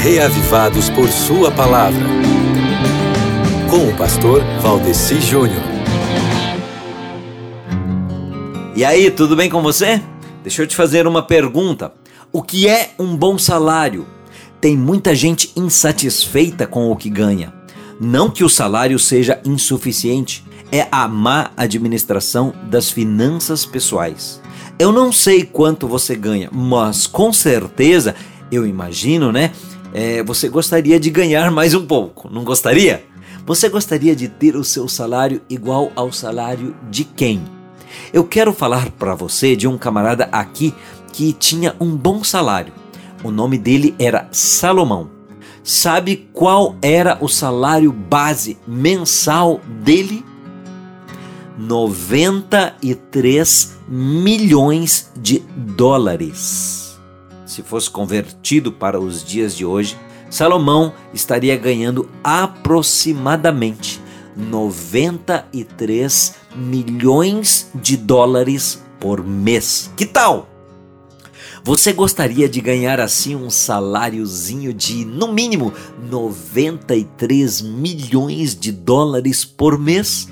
reavivados por Sua palavra. Com o pastor Valdeci Júnior. E aí, tudo bem com você? Deixa eu te fazer uma pergunta. O que é um bom salário? Tem muita gente insatisfeita com o que ganha. Não que o salário seja insuficiente, é a má administração das finanças pessoais. Eu não sei quanto você ganha, mas com certeza, eu imagino, né? É, você gostaria de ganhar mais um pouco, não gostaria? Você gostaria de ter o seu salário igual ao salário de quem? Eu quero falar para você de um camarada aqui que tinha um bom salário. O nome dele era Salomão. Sabe qual era o salário base mensal dele? 93 milhões de dólares. Se fosse convertido para os dias de hoje, Salomão estaria ganhando aproximadamente 93 milhões de dólares por mês. Que tal? Você gostaria de ganhar assim um saláriozinho de no mínimo 93 milhões de dólares por mês?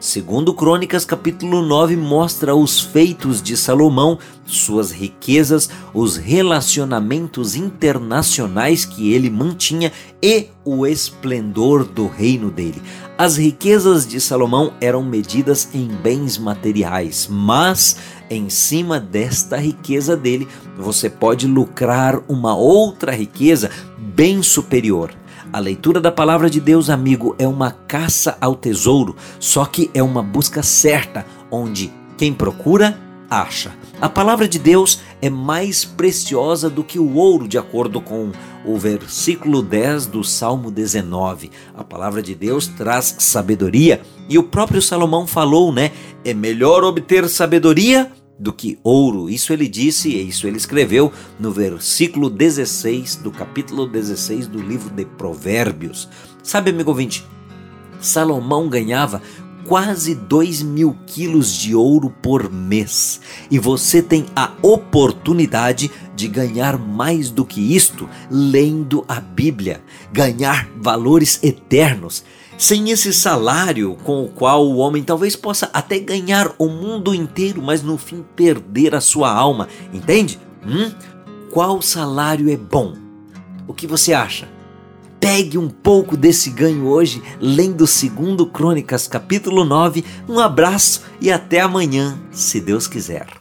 Segundo Crônicas capítulo 9 mostra os feitos de Salomão, suas riquezas, os relacionamentos internacionais que ele mantinha e o esplendor do reino dele. As riquezas de Salomão eram medidas em bens materiais, mas em cima desta riqueza dele, você pode lucrar uma outra riqueza bem superior. A leitura da palavra de Deus, amigo, é uma caça ao tesouro, só que é uma busca certa, onde quem procura, acha. A palavra de Deus é mais preciosa do que o ouro, de acordo com o versículo 10 do Salmo 19. A palavra de Deus traz sabedoria e o próprio Salomão falou, né? É melhor obter sabedoria do que ouro. Isso ele disse, e isso ele escreveu no versículo 16 do capítulo 16 do livro de Provérbios. Sabe, amigo ouvinte, Salomão ganhava quase 2 mil quilos de ouro por mês. E você tem a oportunidade de ganhar mais do que isto lendo a Bíblia, ganhar valores eternos. Sem esse salário com o qual o homem talvez possa até ganhar o mundo inteiro, mas no fim perder a sua alma, entende? Hum? Qual salário é bom? O que você acha? Pegue um pouco desse ganho hoje, lendo 2 Crônicas, capítulo 9. Um abraço e até amanhã, se Deus quiser.